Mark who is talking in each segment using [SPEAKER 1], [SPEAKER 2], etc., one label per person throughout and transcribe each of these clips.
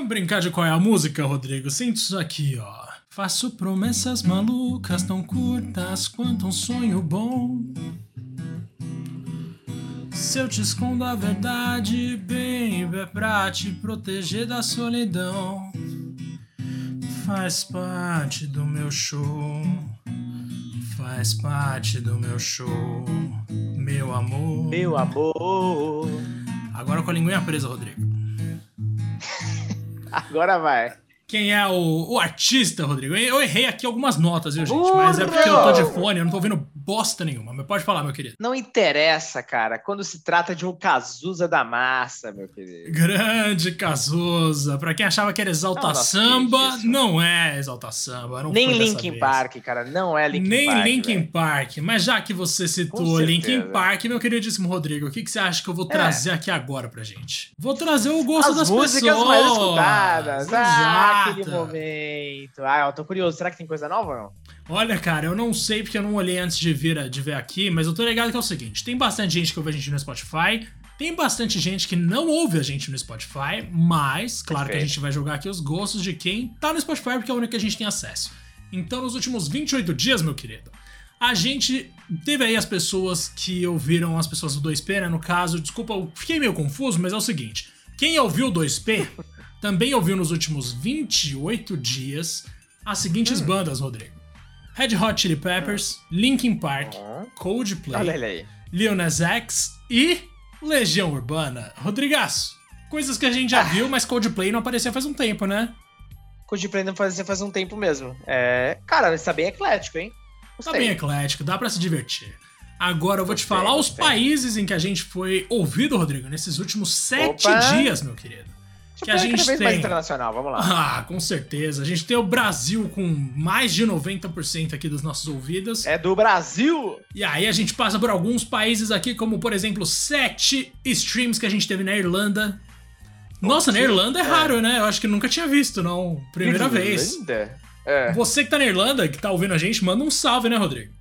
[SPEAKER 1] Vamos brincar de qual é a música, Rodrigo? Sente isso aqui, ó. Faço promessas malucas tão curtas quanto um sonho bom. Se eu te escondo a verdade, baby, é pra te proteger da solidão. Faz parte do meu show. Faz parte do meu show. Meu amor.
[SPEAKER 2] Meu amor.
[SPEAKER 1] Agora com a linguinha presa, Rodrigo.
[SPEAKER 2] Agora vai.
[SPEAKER 1] Quem é o, o artista, Rodrigo? Eu errei aqui algumas notas, viu, gente? Mas é porque eu tô de fone, eu não tô ouvindo bosta nenhuma. Mas pode falar, meu querido.
[SPEAKER 2] Não interessa, cara, quando se trata de um Cazuza da massa, meu querido.
[SPEAKER 1] Grande Cazuza. Pra quem achava que era Exalta não, Samba, não é Exalta Samba.
[SPEAKER 2] Nem Linkin Park, cara, não é Linkin
[SPEAKER 1] Nem
[SPEAKER 2] Park.
[SPEAKER 1] Nem Linkin Park. Mas já que você citou Linkin Park, meu queridíssimo Rodrigo, o que, que você acha que eu vou é. trazer é. aqui agora pra gente? Vou trazer o gosto
[SPEAKER 2] As
[SPEAKER 1] das
[SPEAKER 2] músicas
[SPEAKER 1] pessoas.
[SPEAKER 2] mais escutadas. Ah, aquele momento. Ah, eu tô curioso. Será que tem coisa nova ou não?
[SPEAKER 1] Olha, cara, eu não sei porque eu não olhei antes de vir, de ver aqui, mas eu tô ligado que é o seguinte: tem bastante gente que ouve a gente no Spotify, tem bastante gente que não ouve a gente no Spotify, mas, claro Perfeito. que a gente vai jogar aqui os gostos de quem tá no Spotify, porque é o único que a gente tem acesso. Então, nos últimos 28 dias, meu querido, a gente teve aí as pessoas que ouviram as pessoas do 2P, né? No caso, desculpa, eu fiquei meio confuso, mas é o seguinte: quem ouviu o 2P também ouviu nos últimos 28 dias as seguintes hum. bandas, Rodrigo. Red Hot Chili Peppers, Linkin Park, Coldplay, Lil Nas X e Legião Urbana. Rodrigaço, coisas que a gente já ah. viu, mas Coldplay não aparecia faz um tempo, né?
[SPEAKER 2] Coldplay não aparecia faz um tempo mesmo. É... Cara, está bem eclético, hein?
[SPEAKER 1] Gostei. Tá bem eclético, dá para se divertir. Agora eu vou gostei, te falar gostei. os países em que a gente foi ouvido, Rodrigo, nesses últimos sete Opa. dias, meu querido
[SPEAKER 2] que a gente tem. mais internacional, vamos lá.
[SPEAKER 1] Ah, com certeza. A gente tem o Brasil com mais de 90% aqui dos nossos ouvidos.
[SPEAKER 2] É do Brasil!
[SPEAKER 1] E aí a gente passa por alguns países aqui, como por exemplo, sete streams que a gente teve na Irlanda. Nossa, na Irlanda é, é raro, né? Eu acho que nunca tinha visto, não. Primeira Irlanda? vez. É. Você que tá na Irlanda, que tá ouvindo a gente, manda um salve, né, Rodrigo?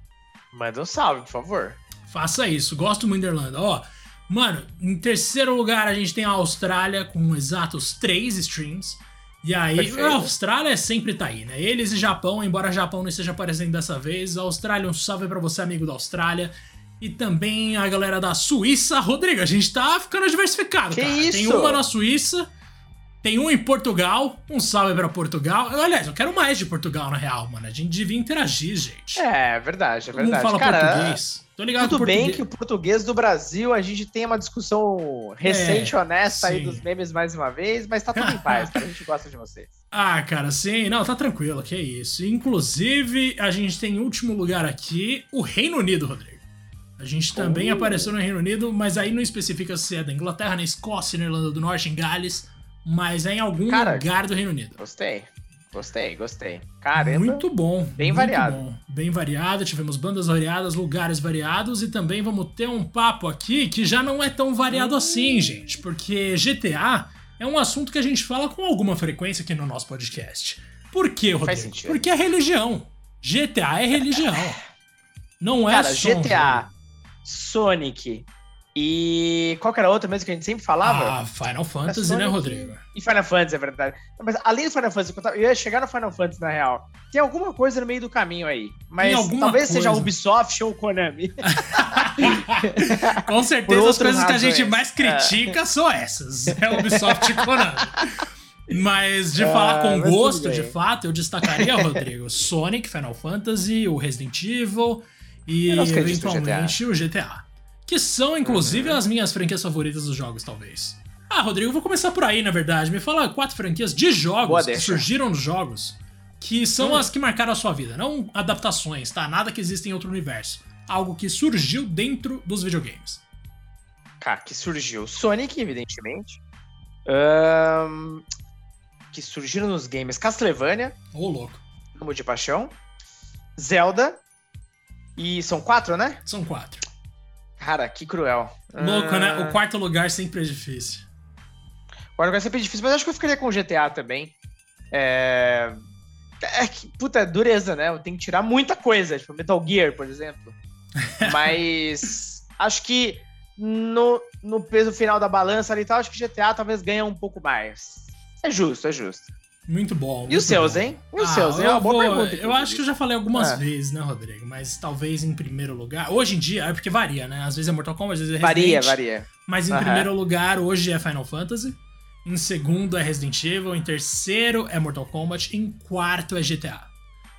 [SPEAKER 2] Manda um salve, por favor.
[SPEAKER 1] Faça isso. Gosto muito da Irlanda. Ó, Mano, em terceiro lugar a gente tem a Austrália com exatos três streams. E aí, Perfeito. a Austrália sempre tá aí, né? Eles e Japão, embora Japão não esteja aparecendo dessa vez, a Austrália, um salve para você, amigo da Austrália. E também a galera da Suíça. Rodrigo, a gente tá ficando diversificado, que cara. Isso? Tem uma na Suíça, tem um em Portugal. Um salve para Portugal. Aliás, eu quero mais de Portugal, na real, mano. A gente devia interagir, gente.
[SPEAKER 2] É, é verdade, é verdade. Todo
[SPEAKER 1] mundo fala cara, português.
[SPEAKER 2] Tô ligado Tudo bem que o português do Brasil, a gente tem uma discussão recente, é, honesta sim. aí dos memes mais uma vez, mas tá tudo em paz, cara. A gente gosta de vocês.
[SPEAKER 1] Ah, cara, sim. Não, tá tranquilo, que é isso. Inclusive, a gente tem em último lugar aqui o Reino Unido, Rodrigo. A gente também uh. apareceu no Reino Unido, mas aí não especifica se é da Inglaterra, na Escócia, na Irlanda do Norte, em Gales, mas é em algum cara, lugar do Reino Unido.
[SPEAKER 2] Gostei. Gostei, gostei. Caramba.
[SPEAKER 1] Muito bom.
[SPEAKER 2] Bem
[SPEAKER 1] muito
[SPEAKER 2] variado.
[SPEAKER 1] Bom. Bem variado, tivemos bandas variadas, lugares variados e também vamos ter um papo aqui que já não é tão variado assim, gente, porque GTA é um assunto que a gente fala com alguma frequência aqui no nosso podcast. Por quê, Rodrigo? Porque é religião. GTA é religião. Não é
[SPEAKER 2] Cara, só GTA, Sonic, e qual que era outra mesmo que a gente sempre falava?
[SPEAKER 1] Ah, Final Fantasy, né, Rodrigo?
[SPEAKER 2] E Final Fantasy, é verdade. Mas além do Final Fantasy, eu ia chegar no Final Fantasy, na real. Tem alguma coisa no meio do caminho aí. Mas talvez coisa. seja Ubisoft ou Konami.
[SPEAKER 1] Com certeza as coisas que a gente mais critica é. são essas. É Ubisoft e Konami. Mas de falar com gosto, de fato, eu destacaria, Rodrigo, Sonic, Final Fantasy, o Resident Evil e eventualmente o GTA. Que são, inclusive, uhum. as minhas franquias favoritas dos jogos, talvez. Ah, Rodrigo, eu vou começar por aí, na verdade. Me fala quatro franquias de jogos que surgiram nos jogos que são hum. as que marcaram a sua vida. Não adaptações, tá? Nada que exista em outro universo. Algo que surgiu dentro dos videogames.
[SPEAKER 2] Cara, que surgiu. Sonic, evidentemente. Um, que surgiram nos games Castlevania.
[SPEAKER 1] Ô, oh, louco.
[SPEAKER 2] Amo de Paixão. Zelda. E são quatro, né?
[SPEAKER 1] São quatro.
[SPEAKER 2] Cara, que cruel.
[SPEAKER 1] Louco, né? O ah. quarto lugar sempre é difícil.
[SPEAKER 2] O quarto lugar sempre é difícil, mas acho que eu ficaria com o GTA também. É. É que, puta, dureza, né? Tem que tirar muita coisa, tipo Metal Gear, por exemplo. mas acho que no, no peso final da balança ali e tal, acho que GTA talvez ganha um pouco mais. É justo, é justo.
[SPEAKER 1] Muito bom.
[SPEAKER 2] e os seus,
[SPEAKER 1] bom.
[SPEAKER 2] hein? E os
[SPEAKER 1] ah,
[SPEAKER 2] seus? É uma boa vou, pergunta.
[SPEAKER 1] Eu acho que eu já falei algumas é. vezes, né, Rodrigo? Mas talvez em primeiro lugar. Hoje em dia, é porque varia, né? Às vezes é Mortal Kombat, às vezes é
[SPEAKER 2] Resident Varia, varia.
[SPEAKER 1] Mas em uhum. primeiro lugar, hoje é Final Fantasy. Em segundo é Resident Evil. Em terceiro é Mortal Kombat. Em quarto é GTA.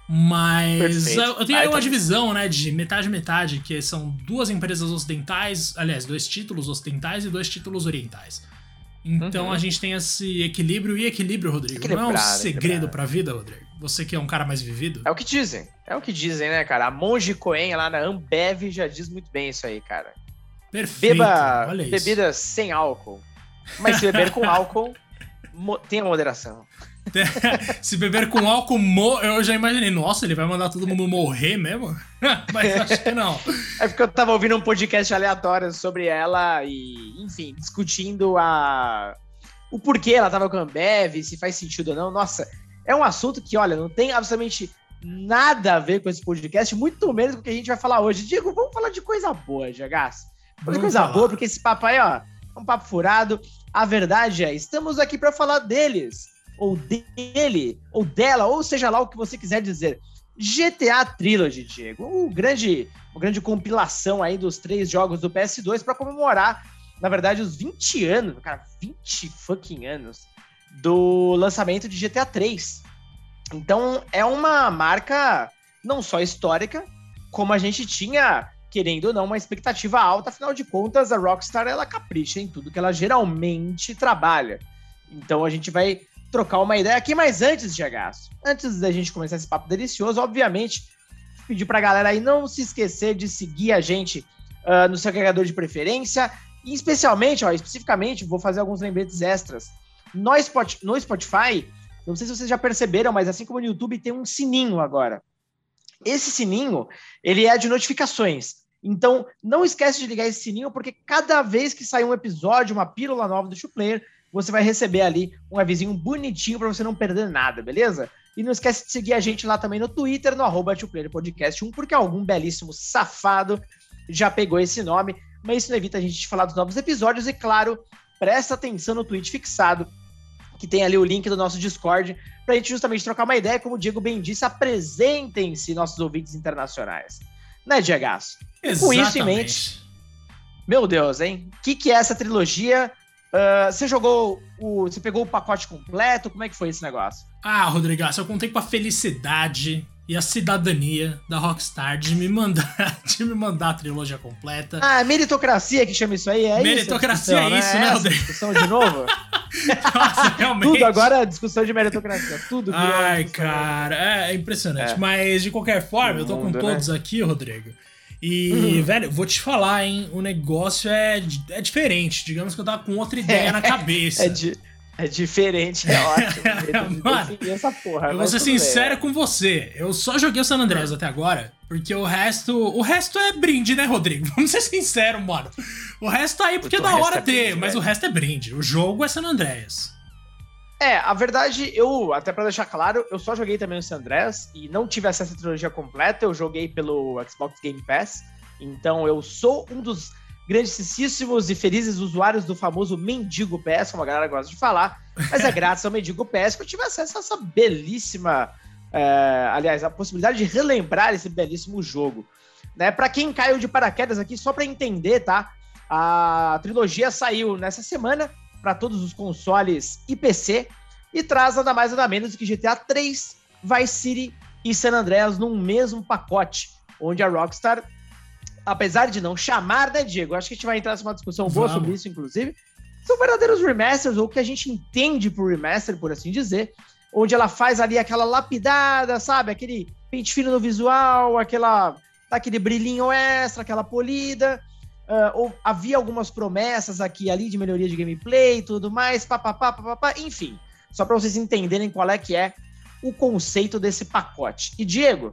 [SPEAKER 1] Mas eu, eu tenho aí uma divisão, né, de metade-metade, que são duas empresas ocidentais, aliás, dois títulos ocidentais e dois títulos orientais. Então uhum. a gente tem esse equilíbrio e equilíbrio, Rodrigo. Não é um segredo pra vida, Rodrigo? Você que é um cara mais vivido?
[SPEAKER 2] É o que dizem. É o que dizem, né, cara? A Monge Coen lá na Ambev já diz muito bem isso aí, cara.
[SPEAKER 1] Perfeito.
[SPEAKER 2] Beba bebidas sem álcool. Mas se beber com álcool, tenha moderação.
[SPEAKER 1] Se beber com álcool, eu já imaginei, nossa, ele vai mandar todo mundo morrer mesmo? Mas acho que não.
[SPEAKER 2] É porque eu tava ouvindo um podcast aleatório sobre ela e, enfim, discutindo a o porquê ela tava com a Ambev, se faz sentido ou não. Nossa, é um assunto que, olha, não tem absolutamente nada a ver com esse podcast, muito menos com o que a gente vai falar hoje. Digo, vamos falar de coisa boa, Jagaço. Falar de coisa falar. boa, porque esse papo aí, ó, é um papo furado. A verdade é, estamos aqui para falar deles ou dele, ou dela, ou seja lá o que você quiser dizer. GTA Trilogy, Diego. Um grande, uma grande compilação aí dos três jogos do PS2 para comemorar, na verdade, os 20 anos, cara, 20 fucking anos do lançamento de GTA 3. Então, é uma marca não só histórica, como a gente tinha, querendo ou não, uma expectativa alta, afinal de contas, a Rockstar ela capricha em tudo que ela geralmente trabalha. Então, a gente vai trocar uma ideia aqui, mas antes, Diagaço, antes da gente começar esse papo delicioso, obviamente, pedir pra galera aí não se esquecer de seguir a gente uh, no seu agregador de preferência, e especialmente, ó, especificamente, vou fazer alguns lembretes extras. No, Spot, no Spotify, não sei se vocês já perceberam, mas assim como no YouTube, tem um sininho agora. Esse sininho, ele é de notificações. Então, não esquece de ligar esse sininho, porque cada vez que sair um episódio, uma pílula nova do Player, você vai receber ali um avisinho bonitinho para você não perder nada, beleza? E não esquece de seguir a gente lá também no Twitter, no arroba Podcast 1, porque algum belíssimo safado já pegou esse nome, mas isso não evita a gente de falar dos novos episódios e, claro, presta atenção no tweet fixado, que tem ali o link do nosso Discord, para a gente justamente trocar uma ideia, como o Diego bem disse, apresentem-se nossos ouvintes internacionais. Né, Diego? Com isso em mente, meu Deus, hein? O que, que é essa trilogia? Uh, você jogou o. Você pegou o pacote completo? Como é que foi esse negócio?
[SPEAKER 1] Ah, Rodrigaço, eu contei com a felicidade e a cidadania da Rockstar de me mandar, de me mandar a trilogia completa.
[SPEAKER 2] Ah, meritocracia que chama isso aí, é
[SPEAKER 1] meritocracia
[SPEAKER 2] isso?
[SPEAKER 1] Meritocracia é isso, né,
[SPEAKER 2] Rodrigo? Discussão de novo? Nossa, realmente. Tudo agora é discussão de meritocracia, tudo.
[SPEAKER 1] Ai, cara, é, é impressionante. É. Mas, de qualquer forma, eu tô com todos né? aqui, Rodrigo. E, uhum. velho, vou te falar, hein? O negócio é, é diferente. Digamos que eu tava com outra ideia na cabeça.
[SPEAKER 2] É, de, é diferente, é ótimo. Mano, essa porra,
[SPEAKER 1] eu vou ser sincero com você. Eu só joguei o San Andreas até agora. Porque o resto. O resto é brinde, né, Rodrigo? Vamos ser sinceros, mano. O resto tá aí porque é da hora é ter, brinde, mas velho. o resto é brinde. O jogo é San Andreas.
[SPEAKER 2] É, a verdade, eu, até para deixar claro, eu só joguei também o San Andreas e não tive acesso à trilogia completa, eu joguei pelo Xbox Game Pass. Então eu sou um dos grandíssimos e felizes usuários do famoso Mendigo Pass, como a galera gosta de falar. Mas é graças ao Mendigo Pass que eu tive acesso a essa belíssima. É, aliás, a possibilidade de relembrar esse belíssimo jogo. Né? Para quem caiu de paraquedas aqui, só para entender, tá? A trilogia saiu nessa semana para todos os consoles e PC e traz nada mais nada menos que GTA 3, Vice City e San Andreas num mesmo pacote, onde a Rockstar, apesar de não chamar, né, Diego? Acho que a gente vai entrar numa discussão boa Vamos. sobre isso, inclusive. São verdadeiros remasters, ou o que a gente entende por remaster, por assim dizer, onde ela faz ali aquela lapidada, sabe? Aquele pente fino no visual, aquela aquele brilhinho extra, aquela polida. Uh, ou, havia algumas promessas aqui ali de melhoria de gameplay e tudo mais, papapá, papapá, enfim. Só para vocês entenderem qual é que é o conceito desse pacote. E Diego,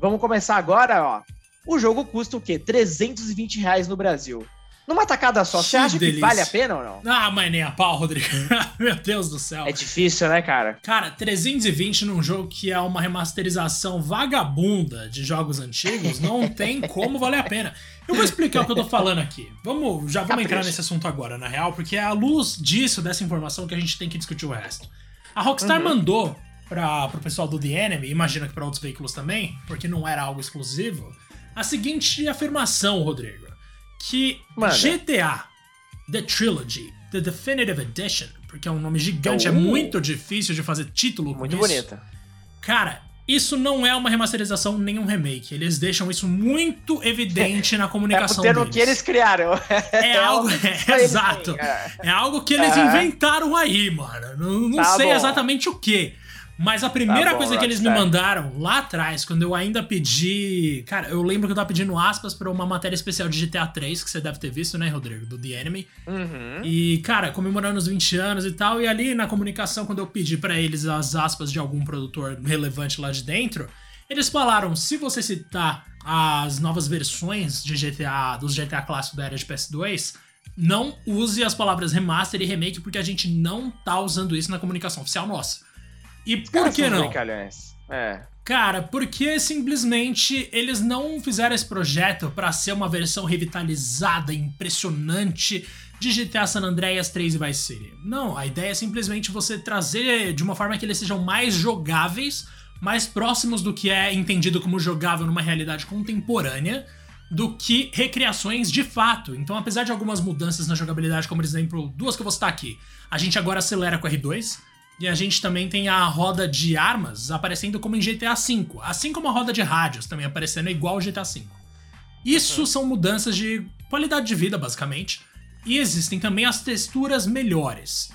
[SPEAKER 2] vamos começar agora, ó. O jogo custa o quê? 320 reais no Brasil. Numa tacada só, que você acha delícia. que vale a pena ou não?
[SPEAKER 1] Ah, mas nem a pau, Rodrigo. Meu Deus do céu.
[SPEAKER 2] É difícil, né, cara?
[SPEAKER 1] Cara, 320 num jogo que é uma remasterização vagabunda de jogos antigos, não tem como valer a pena. Eu vou explicar o que eu tô falando aqui. Vamos, já vamos Capricha. entrar nesse assunto agora, na real, porque é à luz disso, dessa informação, que a gente tem que discutir o resto. A Rockstar uhum. mandou para pro pessoal do The Enemy, imagina que para outros veículos também, porque não era algo exclusivo, a seguinte afirmação, Rodrigo que Mano. GTA The Trilogy, The Definitive Edition, porque é um nome gigante, uh, é muito difícil de fazer título
[SPEAKER 2] Muito bonita.
[SPEAKER 1] Cara, isso não é uma remasterização nem um remake. Eles deixam isso muito evidente na comunicação é deles.
[SPEAKER 2] que eles criaram.
[SPEAKER 1] É, algo, é, exato. É. é algo que eles inventaram aí, mano. Não, não tá sei bom. exatamente o que. Mas a primeira tá bom, coisa que eles me mandaram lá atrás, quando eu ainda pedi. Cara, eu lembro que eu tava pedindo aspas pra uma matéria especial de GTA 3, que você deve ter visto, né, Rodrigo? Do The Enemy. Uhum. E, cara, comemorando os 20 anos e tal. E ali na comunicação, quando eu pedi para eles as aspas de algum produtor relevante lá de dentro, eles falaram: se você citar as novas versões de GTA, dos GTA clássicos da era de PS2, não use as palavras remaster e remake, porque a gente não tá usando isso na comunicação oficial nossa. E por que não? É. Cara, porque simplesmente eles não fizeram esse projeto para ser uma versão revitalizada, impressionante de GTA San Andreas 3 e Vice City. Não, a ideia é simplesmente você trazer de uma forma que eles sejam mais jogáveis, mais próximos do que é entendido como jogável numa realidade contemporânea, do que recriações de fato. Então, apesar de algumas mudanças na jogabilidade, como por exemplo, duas que eu vou citar aqui, a gente agora acelera com R2, e a gente também tem a roda de armas aparecendo como em GTA V, assim como a roda de rádios também aparecendo igual ao GTA V. Isso uhum. são mudanças de qualidade de vida, basicamente. E existem também as texturas melhores.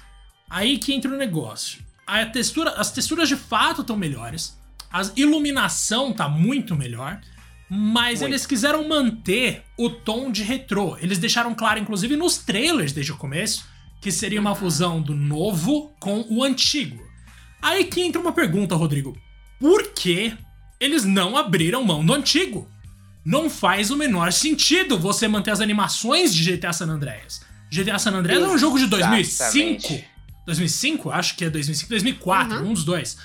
[SPEAKER 1] Aí que entra o negócio. A textura, as texturas de fato estão melhores. A iluminação tá muito melhor. Mas muito. eles quiseram manter o tom de retrô. Eles deixaram claro, inclusive nos trailers desde o começo, que seria uma fusão do novo com o antigo. Aí que entra uma pergunta, Rodrigo. Por que eles não abriram mão do antigo? Não faz o menor sentido você manter as animações de GTA San Andreas. GTA San Andreas é um jogo de 2005. 2005? Acho que é 2005, 2004, uhum. um dos dois.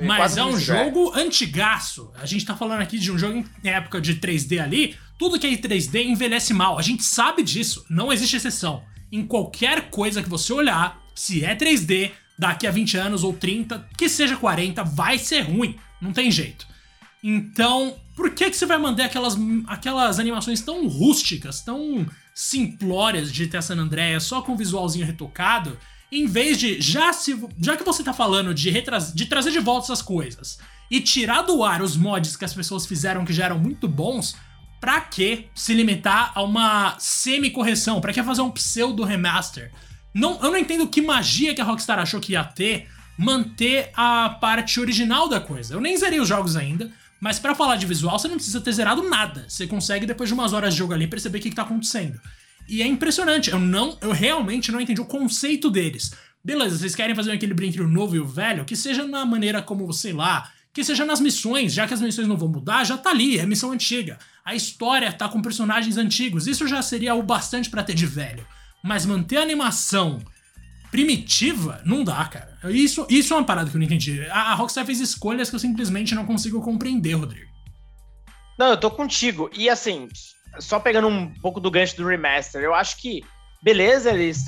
[SPEAKER 1] Mas é um jogo antigaço. A gente tá falando aqui de um jogo em época de 3D ali. Tudo que é 3D envelhece mal. A gente sabe disso. Não existe exceção em qualquer coisa que você olhar, se é 3D, daqui a 20 anos ou 30, que seja 40, vai ser ruim. Não tem jeito. Então, por que, que você vai mandar aquelas, aquelas animações tão rústicas, tão simplórias de GTA San só com visualzinho retocado, em vez de, já, se, já que você tá falando de, retras, de trazer de volta essas coisas e tirar do ar os mods que as pessoas fizeram que já eram muito bons, Pra que se limitar a uma semi-correção? Pra que fazer um pseudo remaster? Não, eu não entendo que magia que a Rockstar achou que ia ter manter a parte original da coisa. Eu nem zerei os jogos ainda, mas para falar de visual você não precisa ter zerado nada. Você consegue depois de umas horas de jogo ali perceber o que, que tá acontecendo. E é impressionante. Eu não, eu realmente não entendi o conceito deles. Beleza, vocês querem fazer um equilíbrio entre o novo e o velho, que seja na maneira como, sei lá, que seja nas missões, já que as missões não vão mudar, já tá ali, é missão antiga. A história tá com personagens antigos, isso já seria o bastante para ter de velho. Mas manter a animação primitiva, não dá, cara. Isso, isso é uma parada que eu não entendi. A, a Rockstar fez escolhas que eu simplesmente não consigo compreender, Rodrigo.
[SPEAKER 2] Não, eu tô contigo. E assim, só pegando um pouco do gancho do remaster, eu acho que, beleza, eles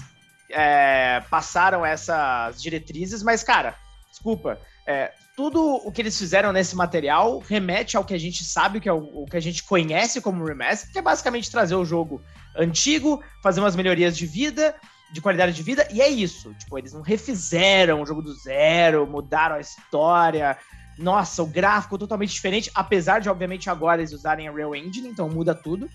[SPEAKER 2] é, passaram essas diretrizes, mas, cara, desculpa, é, tudo o que eles fizeram nesse material remete ao que a gente sabe, que é o, o, que a gente conhece como remaster, que é basicamente trazer o jogo antigo, fazer umas melhorias de vida, de qualidade de vida, e é isso. Tipo, eles não refizeram o jogo do zero, mudaram a história. Nossa, o gráfico totalmente diferente, apesar de, obviamente, agora eles usarem a Real Engine, então muda tudo.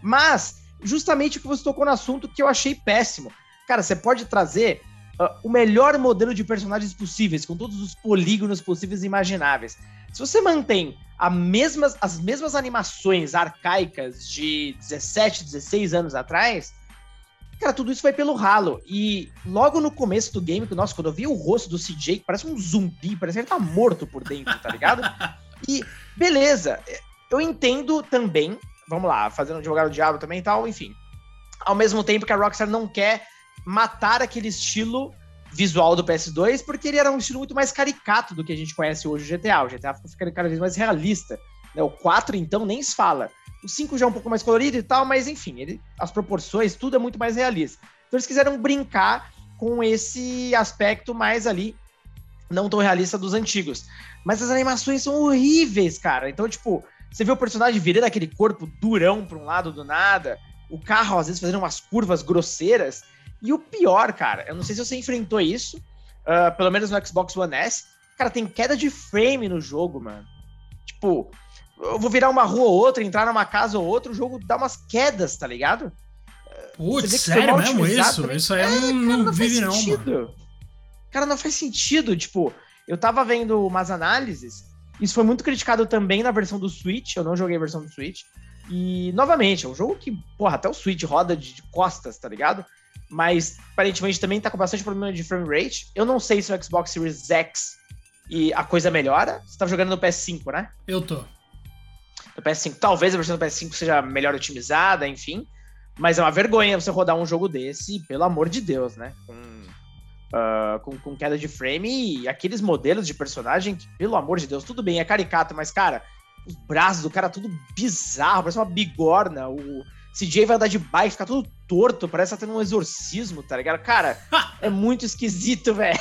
[SPEAKER 2] Mas, justamente o que você tocou no assunto que eu achei péssimo. Cara, você pode trazer uh, o melhor modelo de personagens possíveis, com todos os polígonos possíveis e imagináveis. Se você mantém mesmas, as mesmas animações arcaicas de 17, 16 anos atrás, cara, tudo isso vai pelo ralo. E logo no começo do game, nossa, quando eu vi o rosto do CJ, que parece um zumbi, parece que ele tá morto por dentro, tá ligado? e beleza, eu entendo também, vamos lá, fazendo um advogado do diabo também e tal, enfim. Ao mesmo tempo que a Rockstar não quer matar aquele estilo visual do PS2, porque ele era um estilo muito mais caricato do que a gente conhece hoje o GTA. O GTA fica ficando cada vez mais realista. Né? O 4, então, nem se fala. O 5 já é um pouco mais colorido e tal, mas enfim, ele, as proporções, tudo é muito mais realista. Então eles quiseram brincar com esse aspecto mais ali, não tão realista dos antigos. Mas as animações são horríveis, cara. Então, tipo, você vê o personagem virando aquele corpo durão para um lado do nada, o carro às vezes fazendo umas curvas grosseiras. E o pior, cara, eu não sei se você enfrentou isso, uh, pelo menos no Xbox One S, cara, tem queda de frame no jogo, mano. Tipo, eu vou virar uma rua ou outra, entrar numa casa ou outra, o jogo dá umas quedas, tá ligado?
[SPEAKER 1] Putz, sério mesmo isso? Também. Isso aí é, não, não, não vive não,
[SPEAKER 2] mano. Cara, não faz sentido. Tipo, eu tava vendo umas análises, isso foi muito criticado também na versão do Switch, eu não joguei a versão do Switch. E, novamente, é um jogo que, porra, até o Switch roda de, de costas, tá ligado? Mas, aparentemente, também tá com bastante problema de frame rate. Eu não sei se no Xbox Series X e a coisa melhora. Você tá jogando no PS5, né?
[SPEAKER 1] Eu tô.
[SPEAKER 2] No PS5. Talvez a versão do PS5 seja melhor otimizada, enfim. Mas é uma vergonha você rodar um jogo desse, pelo amor de Deus, né? Com, uh, com, com, queda de frame e aqueles modelos de personagem que, pelo amor de Deus, tudo bem, é caricato, mas, cara, os braços do cara tudo bizarro, parece uma bigorna. O CJ vai andar de bike, fica tudo torto, parece que tá tendo um exorcismo, tá ligado? Cara, é muito esquisito, velho.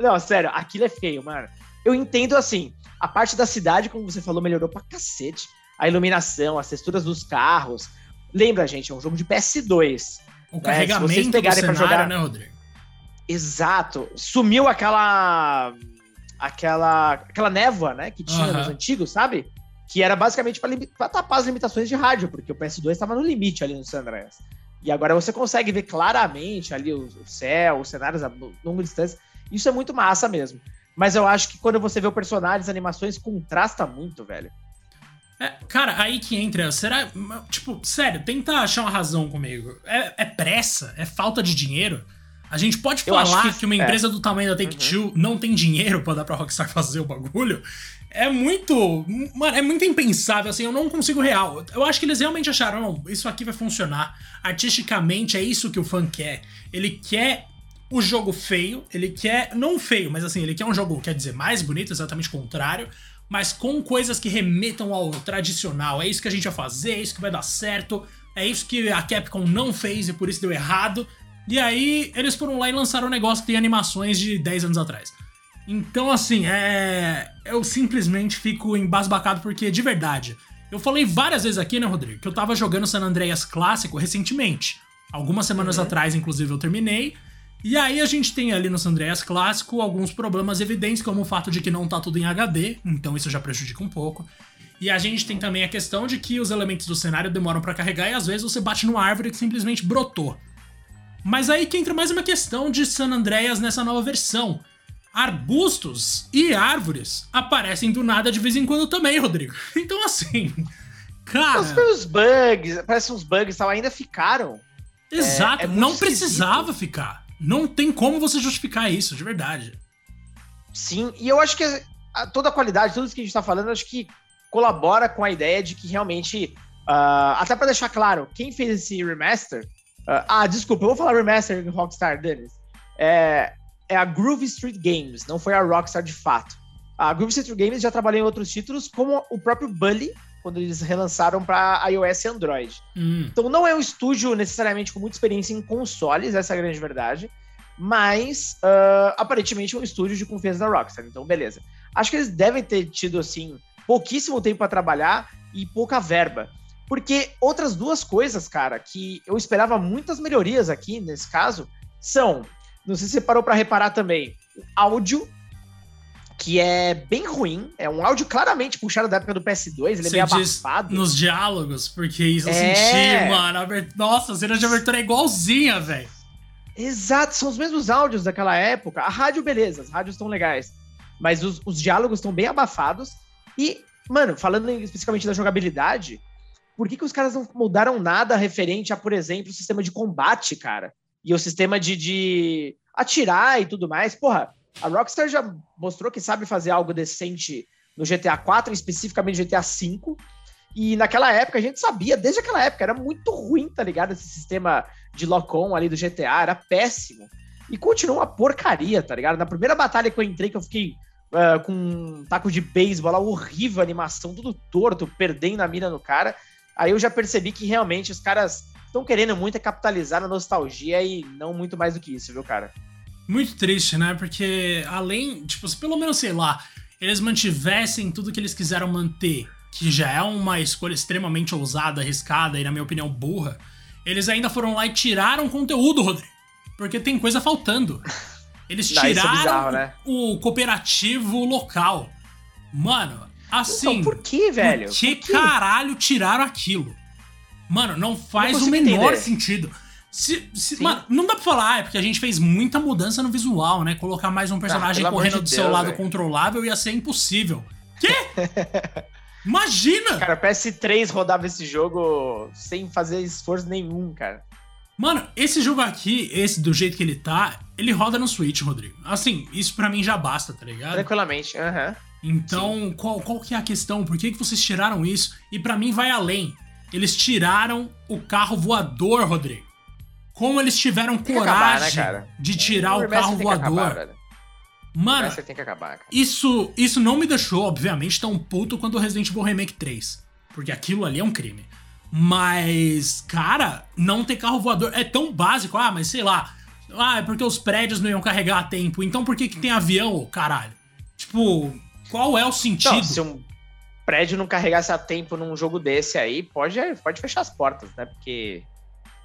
[SPEAKER 2] Não, sério, aquilo é feio, mano. Eu entendo assim, a parte da cidade, como você falou, melhorou pra cacete. A iluminação, as texturas dos carros, Lembra, gente, é um jogo de PS2.
[SPEAKER 1] O né? carregamento Se vocês pegarem para jogar, né, Rodrigo?
[SPEAKER 2] Exato. Sumiu aquela aquela aquela névoa, né, que tinha nos antigos, sabe? Que era basicamente para tapar as limitações de rádio, porque o PS2 estava no limite ali no San Andreas. E agora você consegue ver claramente ali o, o céu, os cenários a longa distância. Isso é muito massa mesmo. Mas eu acho que quando você vê o personagem, as animações contrasta muito, velho.
[SPEAKER 1] É, cara, aí que entra. Será. Tipo, sério, tenta achar uma razão comigo. É, é pressa? É falta de dinheiro? A gente pode falar que, que, uma é. empresa é. do tamanho da Take-Two uhum. não tem dinheiro para dar pra Rockstar fazer o bagulho? É muito. Mano, é muito impensável, assim, eu não consigo real. Eu acho que eles realmente acharam, não, isso aqui vai funcionar. Artisticamente é isso que o fã quer. Ele quer o jogo feio, ele quer. Não feio, mas assim, ele quer um jogo, quer dizer, mais bonito, exatamente o contrário mas com coisas que remetam ao tradicional. É isso que a gente vai fazer, é isso que vai dar certo, é isso que a Capcom não fez e por isso deu errado. E aí eles foram lá e lançaram um negócio que tem animações de 10 anos atrás. Então, assim, é. Eu simplesmente fico embasbacado porque, de verdade, eu falei várias vezes aqui, né, Rodrigo, que eu tava jogando San Andreas clássico recentemente. Algumas semanas uhum. atrás, inclusive, eu terminei. E aí a gente tem ali no San Andreas clássico alguns problemas evidentes, como o fato de que não tá tudo em HD, então isso já prejudica um pouco. E a gente tem também a questão de que os elementos do cenário demoram para carregar e às vezes você bate numa árvore que simplesmente brotou. Mas aí que entra mais uma questão de San Andreas nessa nova versão. Arbustos e árvores aparecem do nada de vez em quando também, Rodrigo. Então assim, cara...
[SPEAKER 2] Os bugs, parece uns bugs tal, ainda ficaram.
[SPEAKER 1] Exato, é, é não precisava ficar. Não tem como você justificar isso, de verdade.
[SPEAKER 2] Sim, e eu acho que toda a qualidade, tudo isso que a gente tá falando, acho que colabora com a ideia de que realmente. Uh, até para deixar claro, quem fez esse remaster. Uh, ah, desculpa, eu vou falar remaster em Rockstar, Dennis. É, é a Groove Street Games, não foi a Rockstar de fato. A Groove Street Games já trabalhou em outros títulos, como o próprio Bully, quando eles relançaram para iOS e Android. Hum. Então não é um estúdio necessariamente com muita experiência em consoles, essa é a grande verdade, mas uh, aparentemente é um estúdio de confiança da Rockstar. Então, beleza. Acho que eles devem ter tido assim pouquíssimo tempo para trabalhar e pouca verba. Porque outras duas coisas, cara, que eu esperava muitas melhorias aqui nesse caso, são, não sei se você parou para reparar também, o áudio que é bem ruim. É um áudio claramente puxado da época do PS2, ele é Você é meio abafado.
[SPEAKER 1] Nos diálogos, porque isso eu é... senti, mano. Nossa, a cena de abertura é igualzinha, velho.
[SPEAKER 2] Exato, são os mesmos áudios daquela época. A rádio, beleza, as rádios estão legais. Mas os, os diálogos estão bem abafados. E, mano, falando especificamente da jogabilidade, por que, que os caras não mudaram nada referente a, por exemplo, o sistema de combate, cara? E o sistema de, de atirar e tudo mais? Porra, a Rockstar já mostrou que sabe fazer algo decente no GTA 4, especificamente GTA 5. E naquela época, a gente sabia, desde aquela época, era muito ruim, tá ligado? Esse sistema de lock-on ali do GTA, era péssimo. E continua uma porcaria, tá ligado? Na primeira batalha que eu entrei, que eu fiquei uh, com um taco de beisebol lá, horrível, animação, tudo torto, perdendo a mira no cara. Aí eu já percebi que realmente os caras estão querendo muito é capitalizar na nostalgia e não muito mais do que isso, viu, cara?
[SPEAKER 1] Muito triste, né? Porque além, tipo, se pelo menos, sei lá, eles mantivessem tudo que eles quiseram manter, que já é uma escolha extremamente ousada, arriscada e, na minha opinião, burra, eles ainda foram lá e tiraram conteúdo, Rodrigo. Porque tem coisa faltando. Eles Não, é tiraram é bizarro, né? o cooperativo local. Mano, assim.
[SPEAKER 2] Então, por que, velho?
[SPEAKER 1] Por que, por que caralho tiraram aquilo? Mano, não faz não o menor entender. sentido. Se, se, mano, não dá pra falar, é porque a gente fez muita mudança no visual, né? Colocar mais um personagem ah, correndo de do Deus, seu lado véio. controlável ia ser impossível. Quê? Imagina!
[SPEAKER 2] Cara, PS3 rodava esse jogo sem fazer esforço nenhum, cara.
[SPEAKER 1] Mano, esse jogo aqui, esse do jeito que ele tá, ele roda no Switch, Rodrigo. Assim, isso para mim já basta, tá ligado?
[SPEAKER 2] Tranquilamente, aham. Uhum.
[SPEAKER 1] Então, qual, qual que é a questão? Por que, que vocês tiraram isso? E para mim vai além. Eles tiraram o carro voador, Rodrigo. Como eles tiveram coragem acabar, né, de tirar o, o carro voador. Acabar, Mano, acabar, isso, isso não me deixou, obviamente, tão puto quanto o Resident Evil Remake 3. Porque aquilo ali é um crime. Mas, cara, não ter carro voador é tão básico. Ah, mas sei lá. Ah, é porque os prédios não iam carregar a tempo. Então por que, que tem avião, caralho? Tipo, qual é o sentido? Não,
[SPEAKER 2] se um prédio não carregasse a tempo num jogo desse aí, pode, pode fechar as portas, né? Porque,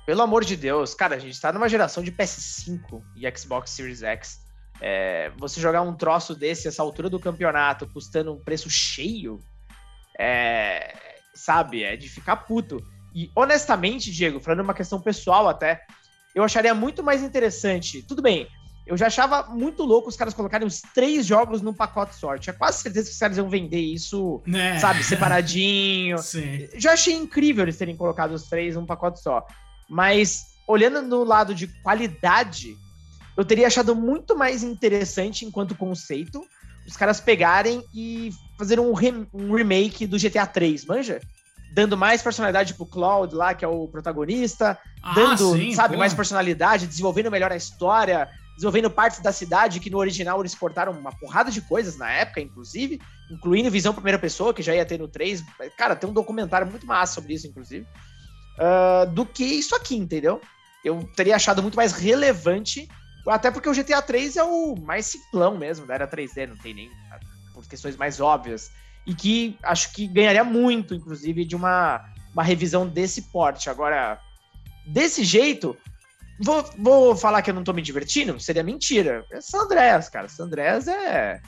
[SPEAKER 2] pelo amor de Deus, cara, a gente tá numa geração de PS5 e Xbox Series X. É, você jogar um troço desse, essa altura do campeonato, custando um preço cheio, é, sabe? É de ficar puto. E honestamente, Diego, falando uma questão pessoal até, eu acharia muito mais interessante. Tudo bem, eu já achava muito louco os caras colocarem os três jogos num pacote só. Tinha quase certeza que os caras iam vender isso, é. sabe, separadinho. Sim. Já achei incrível eles terem colocado os três num pacote só. Mas, olhando no lado de qualidade, eu teria achado muito mais interessante enquanto conceito os caras pegarem e fazer um, re um remake do GTA 3, manja? Dando mais personalidade pro Cloud lá, que é o protagonista, ah, dando, sim, sabe, mais personalidade, desenvolvendo melhor a história, desenvolvendo partes da cidade que no original eles portaram uma porrada de coisas na época, inclusive, incluindo visão primeira pessoa, que já ia ter no 3. Cara, tem um documentário muito massa sobre isso, inclusive. Uh, do que isso aqui, entendeu? Eu teria achado muito mais relevante até porque o GTA 3 é o mais simplão mesmo, da era 3D, não tem nem por questões mais óbvias. E que acho que ganharia muito, inclusive, de uma, uma revisão desse porte. Agora, desse jeito, vou, vou falar que eu não tô me divertindo? Seria mentira. É San Andreas, cara. San Andreas é,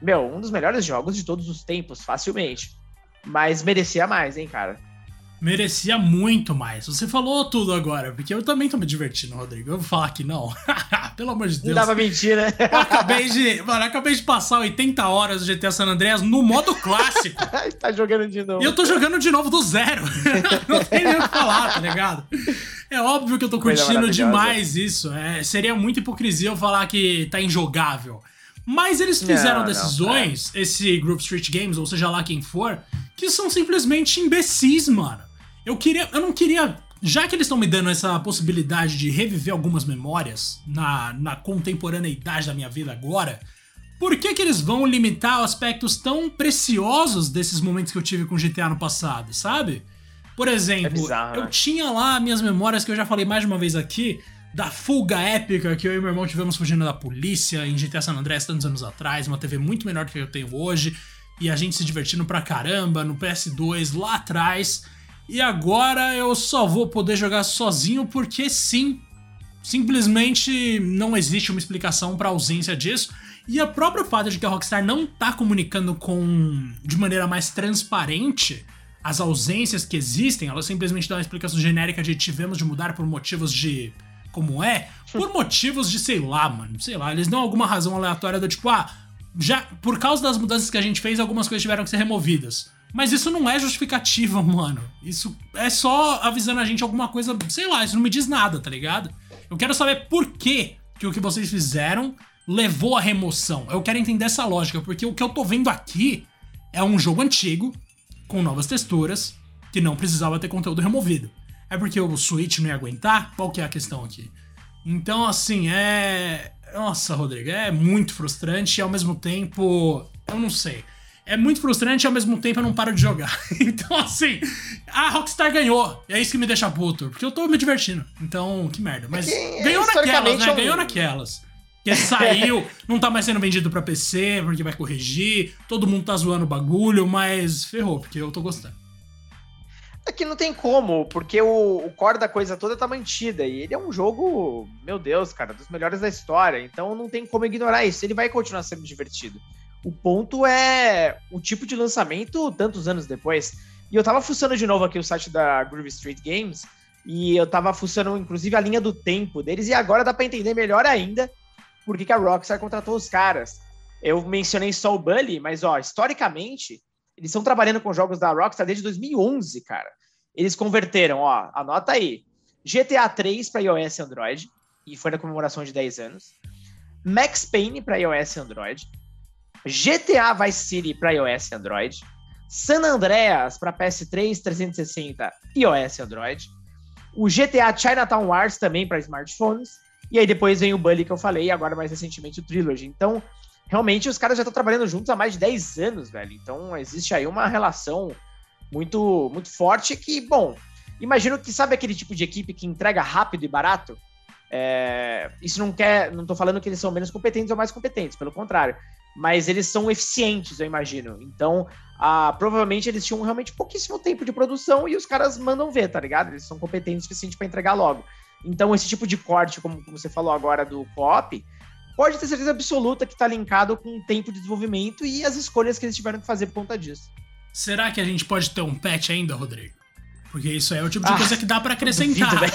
[SPEAKER 2] meu, um dos melhores jogos de todos os tempos, facilmente. Mas merecia mais, hein, cara
[SPEAKER 1] merecia muito mais. Você falou tudo agora, porque eu também tô me divertindo, Rodrigo. Eu vou falar que não. Pelo amor de Deus. Não
[SPEAKER 2] dava mentira.
[SPEAKER 1] né? Eu acabei de, mano, acabei de passar 80 horas do GTA San Andreas no modo clássico.
[SPEAKER 2] tá jogando de novo.
[SPEAKER 1] E eu tô jogando de novo do zero. não tem nem o que falar, tá ligado? É óbvio que eu tô curtindo demais isso. É, seria muita hipocrisia eu falar que tá injogável. Mas eles fizeram não, decisões, não, é. esse Group Street Games, ou seja lá quem for, que são simplesmente imbecis, mano. Eu queria. Eu não queria. Já que eles estão me dando essa possibilidade de reviver algumas memórias na, na contemporaneidade da minha vida agora, por que, que eles vão limitar aspectos tão preciosos desses momentos que eu tive com GTA no passado, sabe? Por exemplo, é bizarro, eu né? tinha lá minhas memórias que eu já falei mais de uma vez aqui, da fuga épica que eu e meu irmão tivemos fugindo da polícia em GTA San Andreas tantos anos atrás, uma TV muito menor do que eu tenho hoje, e a gente se divertindo pra caramba no PS2 lá atrás. E agora eu só vou poder jogar sozinho porque sim, simplesmente não existe uma explicação para a ausência disso. E a própria fato de que a Rockstar não tá comunicando com de maneira mais transparente as ausências que existem, ela simplesmente dá uma explicação genérica de tivemos de mudar por motivos de como é, por motivos de sei lá, mano, sei lá, eles dão alguma razão aleatória do tipo, ah, já por causa das mudanças que a gente fez, algumas coisas tiveram que ser removidas. Mas isso não é justificativa, mano. Isso é só avisando a gente alguma coisa, sei lá, isso não me diz nada, tá ligado? Eu quero saber por que, que o que vocês fizeram levou à remoção. Eu quero entender essa lógica, porque o que eu tô vendo aqui é um jogo antigo, com novas texturas, que não precisava ter conteúdo removido. É porque o Switch não ia aguentar? Qual que é a questão aqui? Então, assim, é. Nossa, Rodrigo, é muito frustrante e ao mesmo tempo. Eu não sei. É muito frustrante e ao mesmo tempo eu não paro de jogar. então, assim, a Rockstar ganhou. É isso que me deixa puto. Porque eu tô me divertindo. Então, que merda. Mas é ganhou naquelas, né? Ganhou naquelas. Que saiu, não tá mais sendo vendido pra PC, porque vai corrigir. Todo mundo tá zoando o bagulho, mas ferrou, porque eu tô gostando.
[SPEAKER 2] É que não tem como, porque o, o core da coisa toda tá mantida. E ele é um jogo, meu Deus, cara, dos melhores da história. Então não tem como ignorar isso. Ele vai continuar sendo divertido. O ponto é o tipo de lançamento tantos anos depois. E eu tava fuçando de novo aqui o site da Groove Street Games. E eu tava fuçando, inclusive, a linha do tempo deles. E agora dá pra entender melhor ainda por que, que a Rockstar contratou os caras. Eu mencionei só o Bully, mas, ó, historicamente, eles estão trabalhando com jogos da Rockstar desde 2011, cara. Eles converteram, ó, anota aí. GTA 3 para iOS e Android, e foi na comemoração de 10 anos. Max Payne para iOS e Android. GTA Vice City para iOS e Android. San Andreas para PS3, 360, iOS e Android. O GTA Chinatown Wars também para smartphones. E aí depois vem o Bully que eu falei, e agora mais recentemente o Trilogy. Então, realmente os caras já estão trabalhando juntos há mais de 10 anos, velho. Então existe aí uma relação muito, muito forte que, bom, imagino que sabe aquele tipo de equipe que entrega rápido e barato? É, isso não quer, não tô falando que eles são menos competentes ou mais competentes, pelo contrário. Mas eles são eficientes, eu imagino. Então, ah, provavelmente eles tinham realmente pouquíssimo tempo de produção e os caras mandam ver, tá ligado? Eles são competentes o suficiente para entregar logo. Então, esse tipo de corte, como, você falou agora do co-op, pode ter certeza absoluta que está linkado com o tempo de desenvolvimento e as escolhas que eles tiveram que fazer por conta disso.
[SPEAKER 1] Será que a gente pode ter um patch ainda, Rodrigo? Porque isso é o tipo de ah, coisa que dá para acrescentar. Duvido?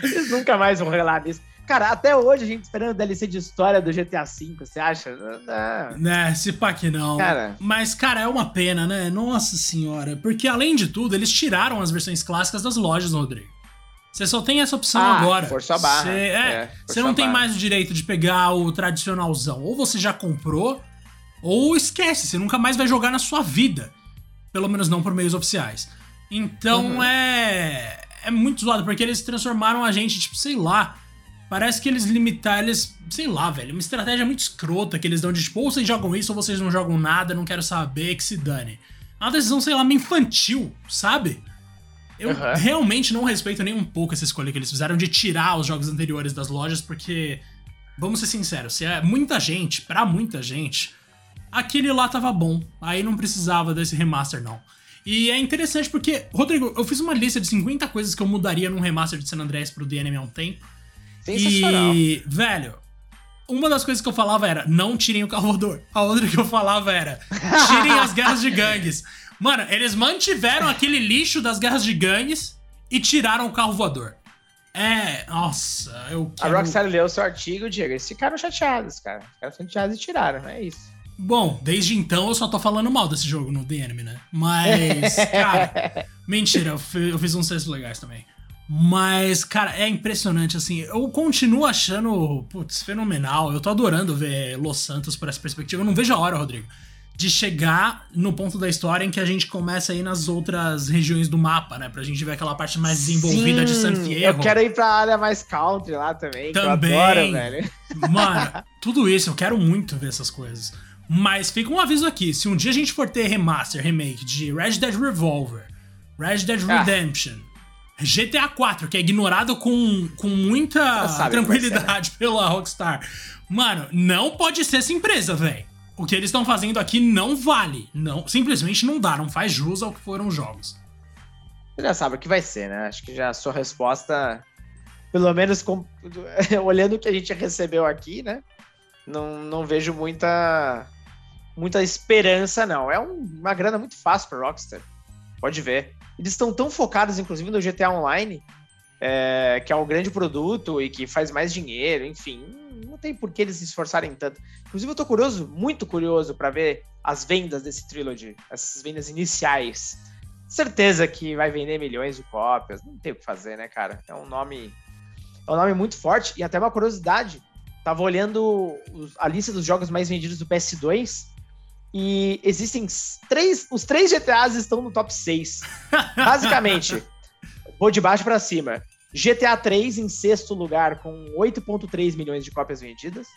[SPEAKER 2] Eles nunca mais vão relar nisso. Cara, até hoje a gente esperando DLC de história do GTA V, você acha?
[SPEAKER 1] Não. Né, se pá que não. Cara. Mas, cara, é uma pena, né? Nossa senhora. Porque, além de tudo, eles tiraram as versões clássicas das lojas, Rodrigo. Você só tem essa opção ah, agora.
[SPEAKER 2] Força barra. Você,
[SPEAKER 1] é, é você não tem barra. mais o direito de pegar o tradicionalzão. Ou você já comprou, ou esquece, você nunca mais vai jogar na sua vida. Pelo menos não por meios oficiais. Então uhum. é. É muito zoado, porque eles transformaram a gente, tipo, sei lá. Parece que eles limitaram, eles. Sei lá, velho. Uma estratégia muito escrota que eles dão de tipo, ou vocês jogam isso, ou vocês não jogam nada, não quero saber, que se dane. É uma decisão, sei lá, meio infantil, sabe? Eu uhum. realmente não respeito nem um pouco essa escolha que eles fizeram de tirar os jogos anteriores das lojas, porque, vamos ser sinceros, se é muita gente, para muita gente, aquele lá tava bom. Aí não precisava desse remaster, não. E é interessante porque, Rodrigo, eu fiz uma lista de 50 coisas que eu mudaria num remaster de San Andreas pro DNM há um tempo.
[SPEAKER 2] Sensacional.
[SPEAKER 1] E, velho, uma das coisas que eu falava era: não tirem o carro voador. A outra que eu falava era: tirem as guerras de gangues. Mano, eles mantiveram aquele lixo das guerras de gangues e tiraram o carro voador. É, nossa, eu
[SPEAKER 2] quero... A Rockstar leu o seu artigo, Diego, eles ficaram chateados, cara. Ficaram chateados e tiraram, é isso.
[SPEAKER 1] Bom, desde então eu só tô falando mal desse jogo no The Enemy, né? Mas, cara, mentira, eu fiz uns textos legais também. Mas, cara, é impressionante, assim. Eu continuo achando, putz, fenomenal. Eu tô adorando ver Los Santos por essa perspectiva. Eu não vejo a hora, Rodrigo de chegar no ponto da história em que a gente começa a ir nas outras regiões do mapa, né? Pra gente ver aquela parte mais desenvolvida Sim, de San Fierro.
[SPEAKER 2] Eu quero ir pra área mais country lá também, também. eu adoro, velho.
[SPEAKER 1] Mano, tudo isso, eu quero muito ver essas coisas. Mas fica um aviso aqui, se um dia a gente for ter remaster, remake de Red Dead Revolver, Red Dead ah. Redemption, ah. GTA 4, que é ignorado com, com muita tranquilidade pela Rockstar. Mano, não pode ser essa empresa, velho o que eles estão fazendo aqui não vale. Não, simplesmente não dá, não faz jus ao que foram os jogos.
[SPEAKER 2] Você já sabe o que vai ser, né? Acho que já a sua resposta, pelo menos com, olhando o que a gente recebeu aqui, né? Não, não vejo muita muita esperança, não. É um, uma grana muito fácil para Rockstar. Pode ver. Eles estão tão focados, inclusive, no GTA Online, é, que é um grande produto e que faz mais dinheiro, enfim não tem por que eles se esforçarem tanto. Inclusive, eu tô curioso, muito curioso, para ver as vendas desse trilogy, essas vendas iniciais. Certeza que vai vender milhões de cópias, não tem o que fazer, né, cara? É um nome. É um nome muito forte e até uma curiosidade. Tava olhando a lista dos jogos mais vendidos do PS2 E existem três. Os três GTAs estão no top 6. Basicamente, vou de baixo para cima. GTA 3 em sexto lugar com 8,3 milhões de cópias vendidas.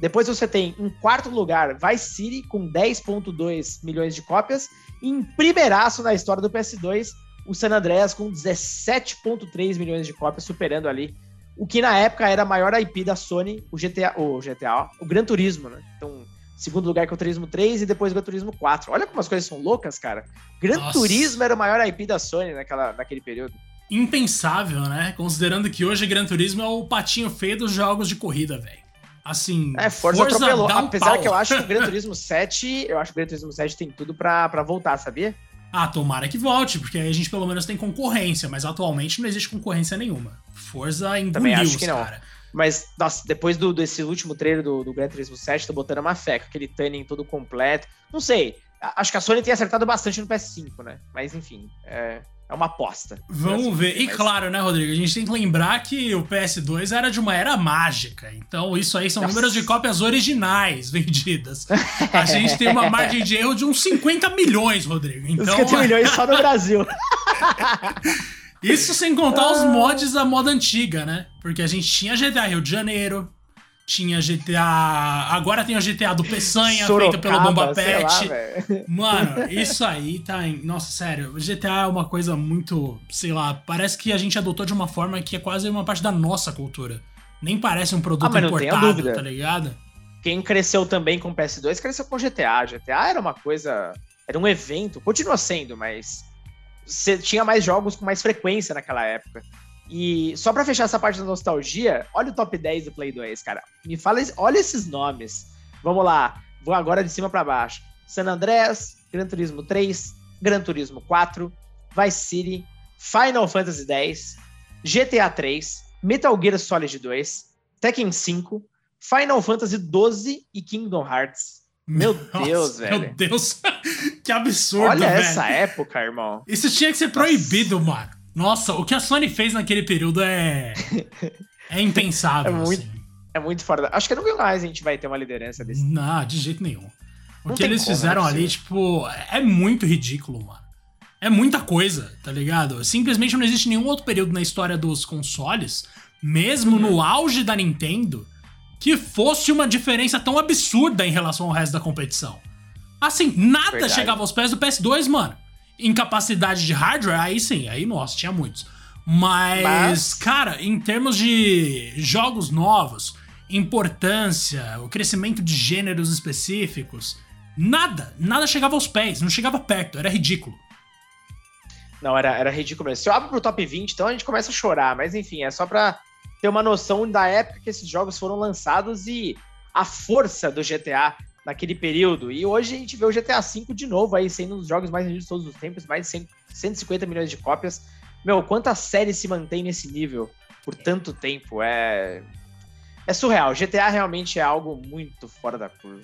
[SPEAKER 2] Depois você tem em quarto lugar Vice City com 10,2 milhões de cópias. E em primeiraço na história do PS2, o San Andreas com 17,3 milhões de cópias, superando ali o que na época era a maior IP da Sony, o GTA, o GTA, o Gran Turismo, né? Então, segundo lugar que é o Turismo 3 e depois o Gran Turismo 4. Olha como as coisas são loucas, cara. Gran Nossa. Turismo era o maior IP da Sony naquela, naquele período.
[SPEAKER 1] Impensável, né? Considerando que hoje Gran Turismo é o patinho feio dos jogos de corrida, velho. Assim,
[SPEAKER 2] é, Forza, Forza atropelou. Um Apesar pau. que eu acho que o Gran Turismo 7, eu acho que o Gran Turismo 7 tem tudo pra, pra voltar, sabia?
[SPEAKER 1] Ah, tomara que volte, porque aí a gente pelo menos tem concorrência, mas atualmente não existe concorrência nenhuma. Forza engoliu acho que não. cara.
[SPEAKER 2] Mas, nossa, depois do, desse último trailer do, do Gran Turismo 7, tô botando uma fé, com aquele tuning todo completo. Não sei, acho que a Sony tem acertado bastante no PS5, né? Mas, enfim, é, é uma aposta.
[SPEAKER 1] Vamos ver. E mas... claro, né, Rodrigo? A gente tem que lembrar que o PS2 era de uma era mágica. Então, isso aí são Nossa. números de cópias originais vendidas. A gente tem uma margem de erro de uns 50 milhões, Rodrigo. Então...
[SPEAKER 2] 50 milhões só no Brasil.
[SPEAKER 1] Isso sem contar os mods da moda antiga, né? Porque a gente tinha GTA Rio de Janeiro, tinha GTA. Agora tem o GTA do Peçanha, Sorocaba, feito pelo Bomba Pet. Lá, Mano, isso aí tá em. Nossa, sério, GTA é uma coisa muito. Sei lá, parece que a gente adotou de uma forma que é quase uma parte da nossa cultura. Nem parece um produto ah, importado, tá ligado?
[SPEAKER 2] Quem cresceu também com PS2 cresceu com GTA. GTA era uma coisa. Era um evento, continua sendo, mas você tinha mais jogos com mais frequência naquela época. E só para fechar essa parte da nostalgia, olha o top 10 do Play 2, cara. Me fala, olha esses nomes. Vamos lá, vou agora de cima para baixo. San Andreas, Gran Turismo 3, Gran Turismo 4, Vice City, Final Fantasy X, GTA 3, Metal Gear Solid 2, Tekken 5, Final Fantasy 12 e Kingdom Hearts. Meu Nossa, Deus, velho.
[SPEAKER 1] Meu Deus. que absurdo,
[SPEAKER 2] Olha
[SPEAKER 1] velho.
[SPEAKER 2] essa época, irmão.
[SPEAKER 1] Isso tinha que ser proibido, Nossa. mano. Nossa, o que a Sony fez naquele período é. É impensável.
[SPEAKER 2] é, muito,
[SPEAKER 1] assim.
[SPEAKER 2] é muito fora. Acho que nunca mais a gente vai ter uma liderança desse.
[SPEAKER 1] Não, de jeito nenhum. O não que eles como, fizeram ali, tipo, é muito ridículo, mano. É muita coisa, tá ligado? Simplesmente não existe nenhum outro período na história dos consoles, mesmo uhum. no auge da Nintendo, que fosse uma diferença tão absurda em relação ao resto da competição. Assim, nada Verdade. chegava aos pés do PS2, mano. Em capacidade de hardware, aí sim, aí nossa, tinha muitos. Mas, Mas, cara, em termos de jogos novos, importância, o crescimento de gêneros específicos, nada, nada chegava aos pés, não chegava perto, era ridículo.
[SPEAKER 2] Não, era, era ridículo mesmo. Se eu abro pro top 20, então a gente começa a chorar, mas enfim, é só pra ter uma noção da época que esses jogos foram lançados e a força do GTA naquele período. E hoje a gente vê o GTA V de novo aí, sendo um dos jogos mais vendidos de todos os tempos, mais de 100, 150 milhões de cópias. Meu, quanta série se mantém nesse nível por tanto tempo? É. É surreal. GTA realmente é algo muito fora da curva.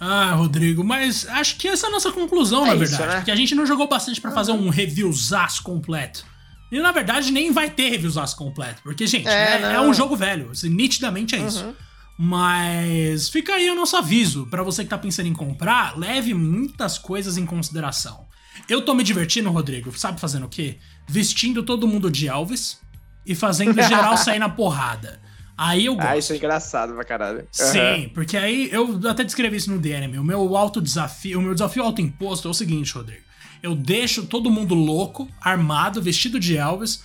[SPEAKER 1] Ah, Rodrigo, mas acho que essa é a nossa conclusão, é na verdade. Isso, né? Porque a gente não jogou bastante para fazer um reviewzaço completo. E na verdade nem vai ter reviewzaço completo. Porque, gente, é, é, é um jogo velho. Assim, nitidamente é isso. Mas fica aí o nosso aviso. para você que tá pensando em comprar, leve muitas coisas em consideração. Eu tô me divertindo, Rodrigo. Sabe fazendo o quê? Vestindo todo mundo de Elvis e fazendo geral sair na porrada. Aí eu gosto. Ah,
[SPEAKER 2] isso é engraçado pra caralho. Uhum.
[SPEAKER 1] Sim, porque aí eu até descrevi isso no DNM. O meu alto desafio, o meu desafio autoimposto é o seguinte, Rodrigo eu deixo todo mundo louco, armado, vestido de Elvis.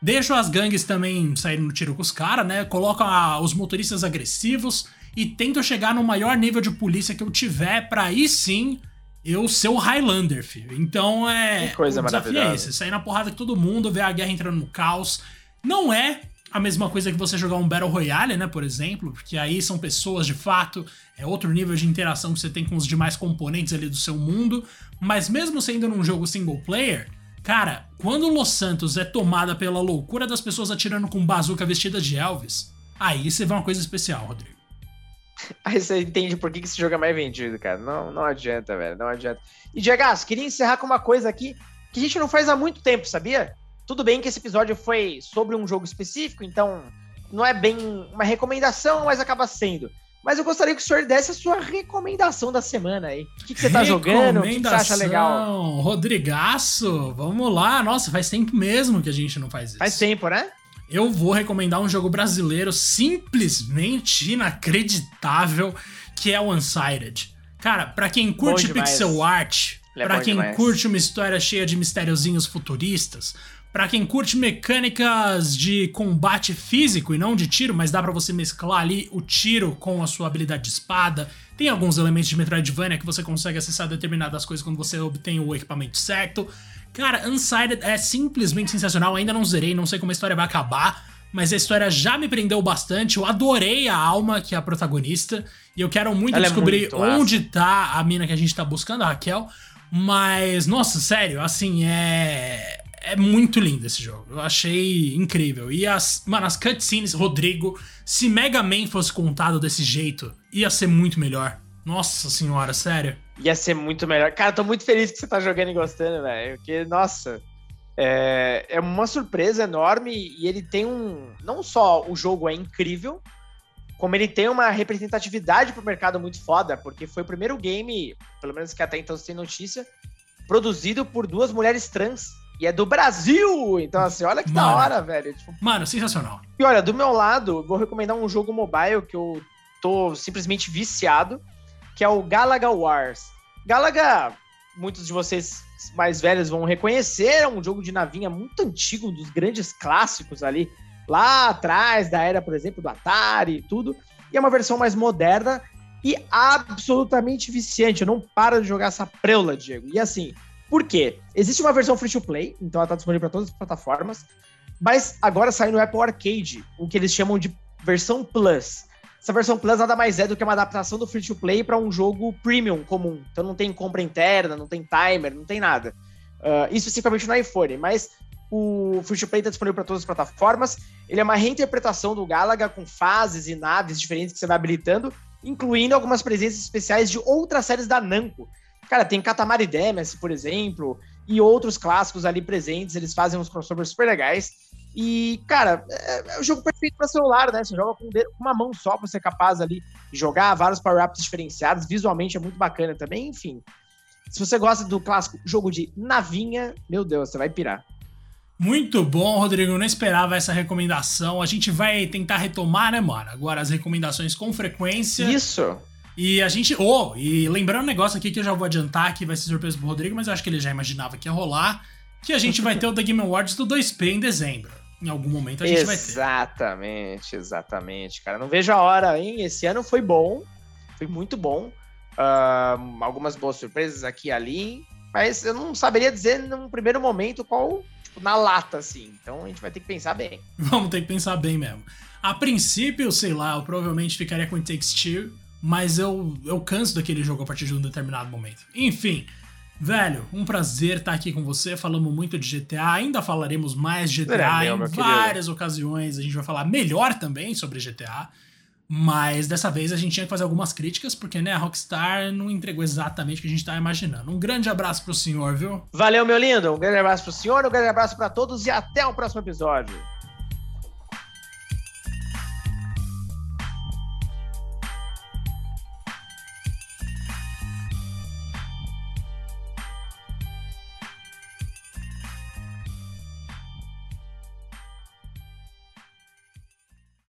[SPEAKER 1] Deixo as gangues também saindo no tiro com os caras, né? Coloco a, os motoristas agressivos e tento chegar no maior nível de polícia que eu tiver para aí sim eu ser o Highlander, filho. Então é.
[SPEAKER 2] Que coisa o desafio é esse,
[SPEAKER 1] sair na porrada com todo mundo, ver a guerra entrando no caos. Não é a mesma coisa que você jogar um Battle Royale, né, por exemplo, porque aí são pessoas de fato, é outro nível de interação que você tem com os demais componentes ali do seu mundo, mas mesmo sendo num jogo single player, cara, quando Los Santos é tomada pela loucura das pessoas atirando com bazuca vestida de Elvis, aí você vê uma coisa especial, Rodrigo.
[SPEAKER 2] Aí você entende por que, esse jogo é mais vendido, cara. Não, não adianta, velho. Não adianta. E, Diego, queria encerrar com uma coisa aqui que a gente não faz há muito tempo, sabia? Tudo bem que esse episódio foi sobre um jogo específico, então não é bem uma recomendação, mas acaba sendo. Mas eu gostaria que o senhor desse a sua recomendação da semana aí. O que, que você tá jogando? O que, que você acha legal?
[SPEAKER 1] Rodrigaço, vamos lá. Nossa, faz tempo mesmo que a gente não faz isso.
[SPEAKER 2] Faz tempo, né?
[SPEAKER 1] Eu vou recomendar um jogo brasileiro simplesmente inacreditável, que é o Unsighted. Cara, para quem curte pixel art, é para quem demais. curte uma história cheia de mistériozinhos futuristas, para quem curte mecânicas de combate físico e não de tiro, mas dá para você mesclar ali o tiro com a sua habilidade de espada. Tem alguns elementos de Metroidvania que você consegue acessar determinadas coisas quando você obtém o equipamento certo. Cara, Unsighted é simplesmente sensacional. Ainda não zerei, não sei como a história vai acabar, mas a história já me prendeu bastante. Eu adorei a alma que é a protagonista e eu quero muito Ela é descobrir é muito onde tá a mina que a gente tá buscando, a Raquel. Mas, nossa, sério, assim, é é muito lindo esse jogo. Eu achei incrível. E as, mano, as cutscenes, Rodrigo, se Mega Man fosse contado desse jeito, ia ser muito melhor. Nossa senhora, sério.
[SPEAKER 2] Ia ser muito melhor. Cara, tô muito feliz que você tá jogando e gostando, velho. Porque, nossa, é, é uma surpresa enorme e ele tem um. Não só o jogo é incrível, como ele tem uma representatividade pro mercado muito foda, porque foi o primeiro game, pelo menos que até então tem notícia, produzido por duas mulheres trans e é do Brasil! Então, assim, olha que mano, da hora, velho. Tipo...
[SPEAKER 1] Mano, sensacional.
[SPEAKER 2] E olha, do meu lado, vou recomendar um jogo mobile que eu tô simplesmente viciado, que é o Galaga Wars. Galaga, muitos de vocês mais velhos vão reconhecer, é um jogo de navinha muito antigo, um dos grandes clássicos ali, lá atrás da era, por exemplo, do Atari e tudo. E é uma versão mais moderna e absolutamente viciante. Eu não paro de jogar essa preula, Diego. E assim, por quê? Existe uma versão free to play, então ela está disponível para todas as plataformas, mas agora sai no Apple Arcade, o que eles chamam de versão Plus. Essa versão Plus nada mais é do que uma adaptação do free to play para um jogo premium comum. Então não tem compra interna, não tem timer, não tem nada. Uh, isso especificamente no iPhone, mas o free to play está disponível para todas as plataformas. Ele é uma reinterpretação do Galaga com fases e naves diferentes que você vai habilitando, incluindo algumas presenças especiais de outras séries da Namco. Cara, tem Katamari Damacy, por exemplo, e outros clássicos ali presentes, eles fazem uns crossovers super legais. E, cara, é, é o jogo perfeito para celular, né? Você joga com uma mão só pra ser capaz ali de jogar vários power-ups diferenciados. Visualmente é muito bacana também, enfim. Se você gosta do clássico jogo de navinha, meu Deus, você vai pirar.
[SPEAKER 1] Muito bom, Rodrigo. Eu não esperava essa recomendação. A gente vai tentar retomar, né, mano? Agora as recomendações com frequência.
[SPEAKER 2] Isso.
[SPEAKER 1] E a gente. Oh, e lembrando um negócio aqui que eu já vou adiantar, que vai ser surpresa pro Rodrigo, mas eu acho que ele já imaginava que ia rolar. Que a gente vai ter o The Game Awards do 2P em dezembro. Em algum momento a gente
[SPEAKER 2] exatamente,
[SPEAKER 1] vai ter.
[SPEAKER 2] Exatamente, exatamente, cara. Não vejo a hora, hein? Esse ano foi bom. Foi muito bom. Uh, algumas boas surpresas aqui e ali. Mas eu não saberia dizer num primeiro momento qual, tipo, na lata, assim. Então a gente vai ter que pensar bem.
[SPEAKER 1] Vamos ter que pensar bem mesmo. A princípio, sei lá, eu provavelmente ficaria com It Takes Two mas eu, eu canso daquele jogo a partir de um determinado momento. Enfim, velho, um prazer estar aqui com você. Falamos muito de GTA, ainda falaremos mais de GTA é, em várias querido. ocasiões. A gente vai falar melhor também sobre GTA. Mas dessa vez a gente tinha que fazer algumas críticas, porque né, a Rockstar não entregou exatamente o que a gente estava imaginando. Um grande abraço pro senhor, viu?
[SPEAKER 2] Valeu, meu lindo. Um grande abraço pro senhor, um grande abraço para todos e até o próximo episódio.